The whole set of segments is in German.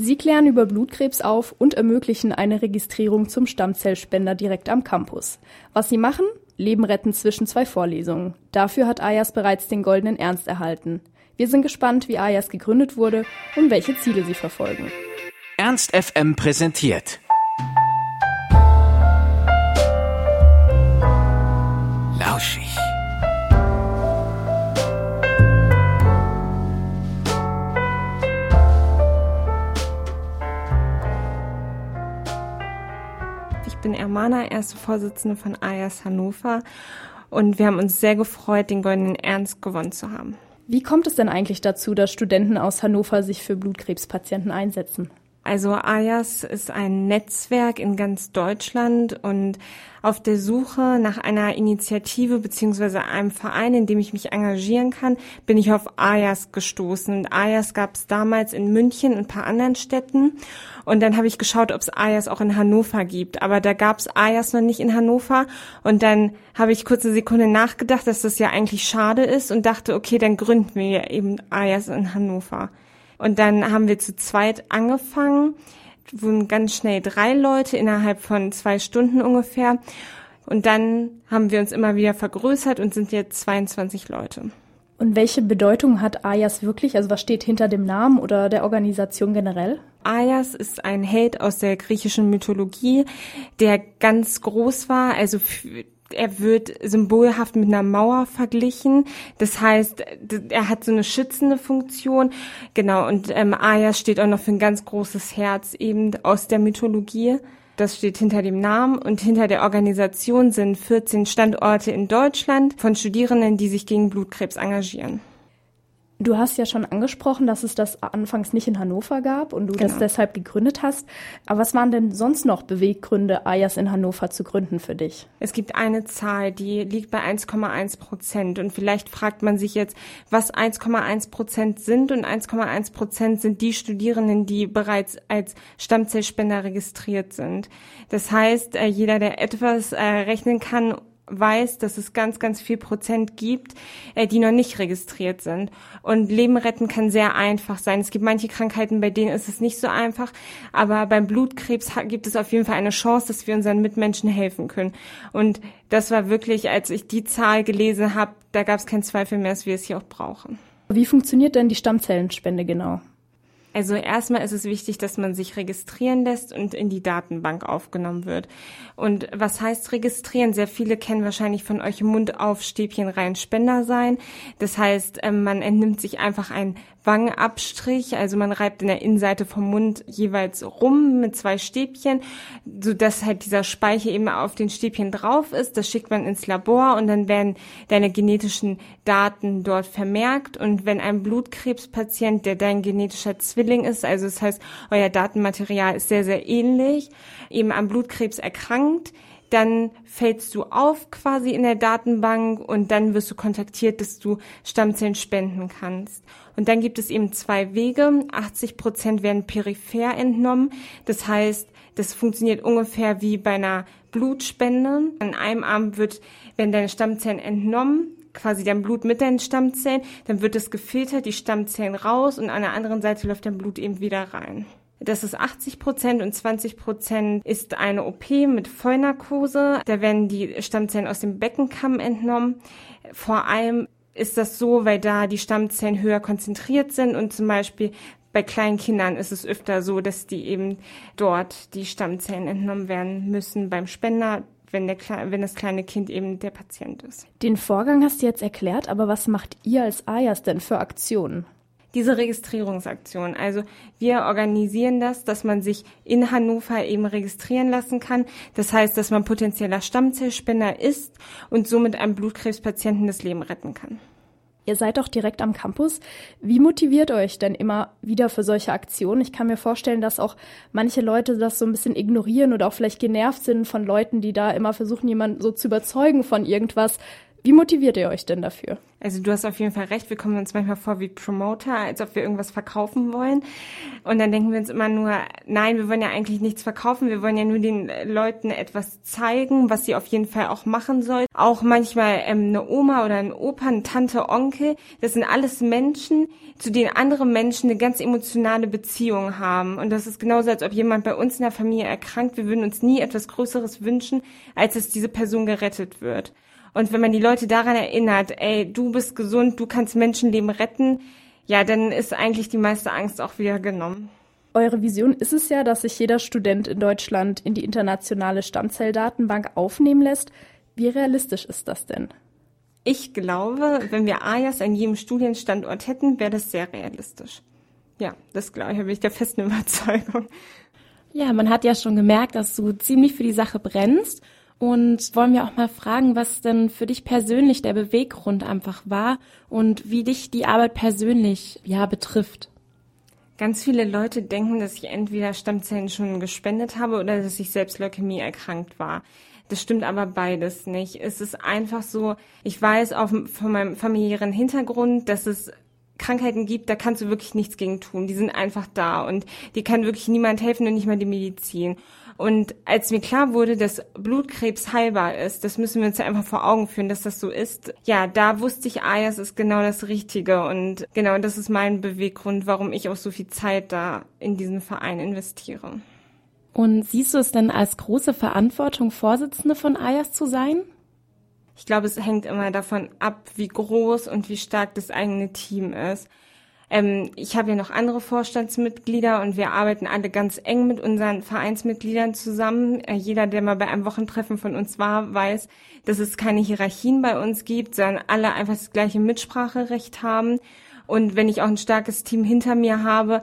Sie klären über Blutkrebs auf und ermöglichen eine Registrierung zum Stammzellspender direkt am Campus. Was sie machen? Leben retten zwischen zwei Vorlesungen. Dafür hat Ayas bereits den Goldenen Ernst erhalten. Wir sind gespannt, wie Ayas gegründet wurde und welche Ziele sie verfolgen. Ernst FM präsentiert Ermana, erste Vorsitzende von AYAS Hannover und wir haben uns sehr gefreut, den Goldenen Ernst gewonnen zu haben. Wie kommt es denn eigentlich dazu, dass Studenten aus Hannover sich für Blutkrebspatienten einsetzen? Also AYAS ist ein Netzwerk in ganz Deutschland und auf der Suche nach einer Initiative beziehungsweise einem Verein, in dem ich mich engagieren kann, bin ich auf AYAS gestoßen. Und AYAS gab es damals in München und ein paar anderen Städten. Und dann habe ich geschaut, ob es AYAS auch in Hannover gibt. Aber da gab es AYAS noch nicht in Hannover. Und dann habe ich kurz eine Sekunde nachgedacht, dass das ja eigentlich schade ist und dachte, okay, dann gründen wir eben AYAS in Hannover. Und dann haben wir zu zweit angefangen, wurden ganz schnell drei Leute innerhalb von zwei Stunden ungefähr. Und dann haben wir uns immer wieder vergrößert und sind jetzt 22 Leute. Und welche Bedeutung hat Ayas wirklich? Also was steht hinter dem Namen oder der Organisation generell? Ayas ist ein Held aus der griechischen Mythologie, der ganz groß war, also er wird symbolhaft mit einer Mauer verglichen. Das heißt, er hat so eine schützende Funktion. Genau, und ähm, Ayas steht auch noch für ein ganz großes Herz eben aus der Mythologie. Das steht hinter dem Namen und hinter der Organisation sind 14 Standorte in Deutschland von Studierenden, die sich gegen Blutkrebs engagieren. Du hast ja schon angesprochen, dass es das anfangs nicht in Hannover gab und du genau. das deshalb gegründet hast. Aber was waren denn sonst noch Beweggründe, Ayas in Hannover zu gründen für dich? Es gibt eine Zahl, die liegt bei 1,1 Prozent. Und vielleicht fragt man sich jetzt, was 1,1 Prozent sind. Und 1,1 Prozent sind die Studierenden, die bereits als Stammzellspender registriert sind. Das heißt, äh, jeder, der etwas äh, rechnen kann, weiß, dass es ganz, ganz viel Prozent gibt, äh, die noch nicht registriert sind. Und Leben retten kann sehr einfach sein. Es gibt manche Krankheiten, bei denen ist es nicht so einfach, aber beim Blutkrebs gibt es auf jeden Fall eine Chance, dass wir unseren Mitmenschen helfen können. Und das war wirklich, als ich die Zahl gelesen habe, da gab es keinen Zweifel mehr, dass wir es hier auch brauchen. Wie funktioniert denn die Stammzellenspende genau? Also erstmal ist es wichtig, dass man sich registrieren lässt und in die Datenbank aufgenommen wird. Und was heißt registrieren? Sehr viele kennen wahrscheinlich von euch Mund auf Stäbchen rein Spender sein. Das heißt, ähm, man entnimmt sich einfach ein Wangenabstrich, also man reibt in der Innenseite vom Mund jeweils rum mit zwei Stäbchen, so dass halt dieser Speicher eben auf den Stäbchen drauf ist. Das schickt man ins Labor und dann werden deine genetischen Daten dort vermerkt. Und wenn ein Blutkrebspatient, der dein genetischer Zwilling ist, also das heißt, euer Datenmaterial ist sehr, sehr ähnlich, eben am Blutkrebs erkrankt, dann fällst du auf quasi in der Datenbank und dann wirst du kontaktiert, dass du Stammzellen spenden kannst. Und dann gibt es eben zwei Wege. 80 Prozent werden peripher entnommen. Das heißt, das funktioniert ungefähr wie bei einer Blutspende. An einem Arm wird, werden deine Stammzellen entnommen, quasi dein Blut mit deinen Stammzellen, dann wird es gefiltert, die Stammzellen raus und an der anderen Seite läuft dein Blut eben wieder rein. Das ist 80 Prozent und 20 Prozent ist eine OP mit Vollnarkose. Da werden die Stammzellen aus dem Beckenkamm entnommen. Vor allem ist das so, weil da die Stammzellen höher konzentriert sind und zum Beispiel bei kleinen Kindern ist es öfter so, dass die eben dort die Stammzellen entnommen werden müssen beim Spender, wenn, der, wenn das kleine Kind eben der Patient ist. Den Vorgang hast du jetzt erklärt, aber was macht ihr als AYAS denn für Aktionen? diese Registrierungsaktion. Also wir organisieren das, dass man sich in Hannover eben registrieren lassen kann. Das heißt, dass man potenzieller Stammzellspender ist und somit einem Blutkrebspatienten das Leben retten kann. Ihr seid doch direkt am Campus. Wie motiviert euch denn immer wieder für solche Aktionen? Ich kann mir vorstellen, dass auch manche Leute das so ein bisschen ignorieren oder auch vielleicht genervt sind von Leuten, die da immer versuchen, jemanden so zu überzeugen von irgendwas. Wie motiviert ihr euch denn dafür? Also du hast auf jeden Fall recht, wir kommen uns manchmal vor wie Promoter, als ob wir irgendwas verkaufen wollen. Und dann denken wir uns immer nur, nein, wir wollen ja eigentlich nichts verkaufen, wir wollen ja nur den Leuten etwas zeigen, was sie auf jeden Fall auch machen sollen. Auch manchmal ähm, eine Oma oder ein Opa, eine Tante, Onkel, das sind alles Menschen, zu denen andere Menschen eine ganz emotionale Beziehung haben. Und das ist genauso, als ob jemand bei uns in der Familie erkrankt. Wir würden uns nie etwas Größeres wünschen, als dass diese Person gerettet wird. Und wenn man die Leute daran erinnert, ey, du bist gesund, du kannst Menschenleben retten, ja, dann ist eigentlich die meiste Angst auch wieder genommen. Eure Vision ist es ja, dass sich jeder Student in Deutschland in die internationale Stammzelldatenbank aufnehmen lässt. Wie realistisch ist das denn? Ich glaube, wenn wir AJAS an jedem Studienstandort hätten, wäre das sehr realistisch. Ja, das glaube ich, da bin ich der festen Überzeugung. Ja, man hat ja schon gemerkt, dass du ziemlich für die Sache brennst und wollen wir auch mal fragen, was denn für dich persönlich der Beweggrund einfach war und wie dich die Arbeit persönlich ja betrifft. Ganz viele Leute denken, dass ich entweder Stammzellen schon gespendet habe oder dass ich selbst Leukämie erkrankt war. Das stimmt aber beides nicht. Es ist einfach so, ich weiß auch von meinem familiären Hintergrund, dass es Krankheiten gibt, da kannst du wirklich nichts gegen tun. Die sind einfach da und die kann wirklich niemand helfen und nicht mal die Medizin. Und als mir klar wurde, dass Blutkrebs heilbar ist, das müssen wir uns ja einfach vor Augen führen, dass das so ist. Ja, da wusste ich, ah, das ist genau das Richtige. Und genau das ist mein Beweggrund, warum ich auch so viel Zeit da in diesen Verein investiere. Und siehst du es denn als große Verantwortung, Vorsitzende von AYAS zu sein? Ich glaube, es hängt immer davon ab, wie groß und wie stark das eigene Team ist. Ähm, ich habe ja noch andere Vorstandsmitglieder und wir arbeiten alle ganz eng mit unseren Vereinsmitgliedern zusammen. Äh, jeder, der mal bei einem Wochentreffen von uns war, weiß, dass es keine Hierarchien bei uns gibt, sondern alle einfach das gleiche Mitspracherecht haben. Und wenn ich auch ein starkes Team hinter mir habe,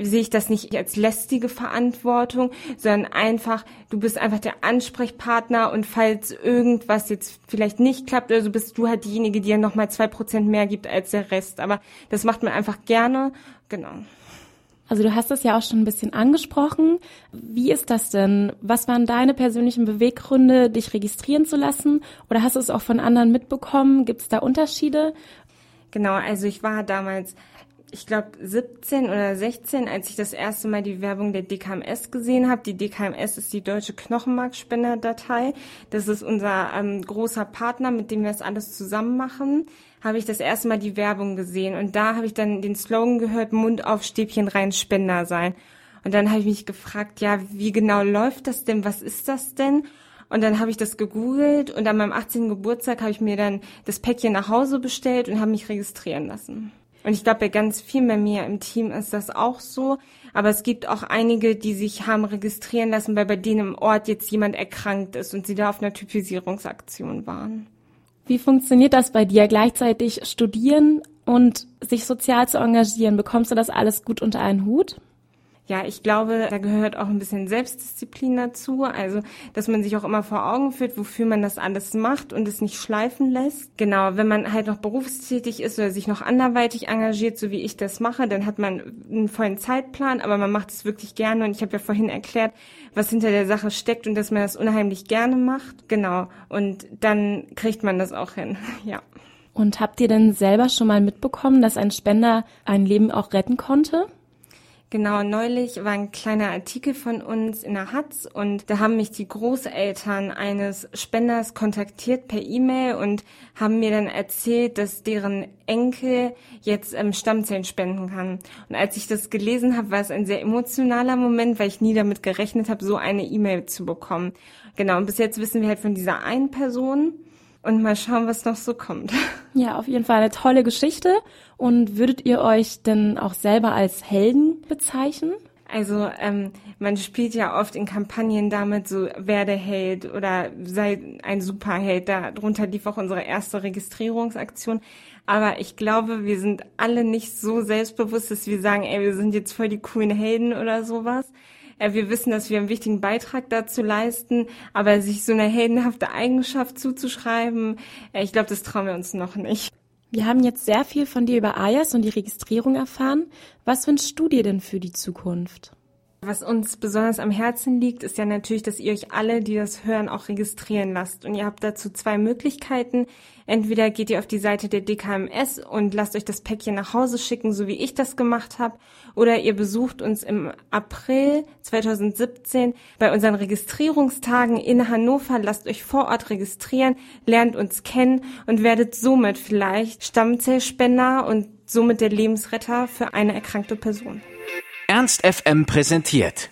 sehe ich das nicht als lästige Verantwortung, sondern einfach, du bist einfach der Ansprechpartner und falls irgendwas jetzt vielleicht nicht klappt oder so, bist du halt diejenige, die ja nochmal zwei Prozent mehr gibt als der Rest. Aber das macht man einfach gerne. Genau. Also du hast es ja auch schon ein bisschen angesprochen. Wie ist das denn? Was waren deine persönlichen Beweggründe, dich registrieren zu lassen? Oder hast du es auch von anderen mitbekommen? Gibt es da Unterschiede? Genau, also ich war damals ich glaube, 17 oder 16, als ich das erste Mal die Werbung der DKMS gesehen habe. Die DKMS ist die deutsche Knochenmarkspenderdatei. Das ist unser ähm, großer Partner, mit dem wir das alles zusammen machen. Habe ich das erste Mal die Werbung gesehen und da habe ich dann den Slogan gehört: Mund auf Stäbchen rein Spender sein. Und dann habe ich mich gefragt, ja, wie genau läuft das denn? Was ist das denn? Und dann habe ich das gegoogelt und an meinem 18. Geburtstag habe ich mir dann das Päckchen nach Hause bestellt und habe mich registrieren lassen. Und ich glaube, bei ganz vielen bei mir im Team ist das auch so. Aber es gibt auch einige, die sich haben registrieren lassen, weil bei denen im Ort jetzt jemand erkrankt ist und sie da auf einer Typisierungsaktion waren. Wie funktioniert das bei dir? Gleichzeitig studieren und sich sozial zu engagieren. Bekommst du das alles gut unter einen Hut? Ja, ich glaube, da gehört auch ein bisschen Selbstdisziplin dazu. Also, dass man sich auch immer vor Augen führt, wofür man das alles macht und es nicht schleifen lässt. Genau, wenn man halt noch berufstätig ist oder sich noch anderweitig engagiert, so wie ich das mache, dann hat man einen vollen Zeitplan, aber man macht es wirklich gerne. Und ich habe ja vorhin erklärt, was hinter der Sache steckt und dass man das unheimlich gerne macht. Genau. Und dann kriegt man das auch hin. Ja. Und habt ihr denn selber schon mal mitbekommen, dass ein Spender ein Leben auch retten konnte? Genau, neulich war ein kleiner Artikel von uns in der Hatz und da haben mich die Großeltern eines Spenders kontaktiert per E-Mail und haben mir dann erzählt, dass deren Enkel jetzt ähm, Stammzellen spenden kann. Und als ich das gelesen habe, war es ein sehr emotionaler Moment, weil ich nie damit gerechnet habe, so eine E-Mail zu bekommen. Genau, und bis jetzt wissen wir halt von dieser einen Person und mal schauen, was noch so kommt. Ja, auf jeden Fall eine tolle Geschichte. Und würdet ihr euch denn auch selber als Helden bezeichnen? Also ähm, man spielt ja oft in Kampagnen damit so werde Held oder sei ein Superheld. Darunter lief auch unsere erste Registrierungsaktion. Aber ich glaube, wir sind alle nicht so selbstbewusst, dass wir sagen, ey, wir sind jetzt voll die coolen Helden oder sowas. Äh, wir wissen, dass wir einen wichtigen Beitrag dazu leisten, aber sich so eine heldenhafte Eigenschaft zuzuschreiben, äh, ich glaube, das trauen wir uns noch nicht. Wir haben jetzt sehr viel von dir über AYAS und die Registrierung erfahren. Was wünschst du dir denn für die Zukunft? Was uns besonders am Herzen liegt, ist ja natürlich, dass ihr euch alle, die das hören, auch registrieren lasst. Und ihr habt dazu zwei Möglichkeiten. Entweder geht ihr auf die Seite der DKMS und lasst euch das Päckchen nach Hause schicken, so wie ich das gemacht habe, oder ihr besucht uns im April 2017 bei unseren Registrierungstagen in Hannover, lasst euch vor Ort registrieren, lernt uns kennen und werdet somit vielleicht Stammzellspender und somit der Lebensretter für eine erkrankte Person. Ernst FM präsentiert.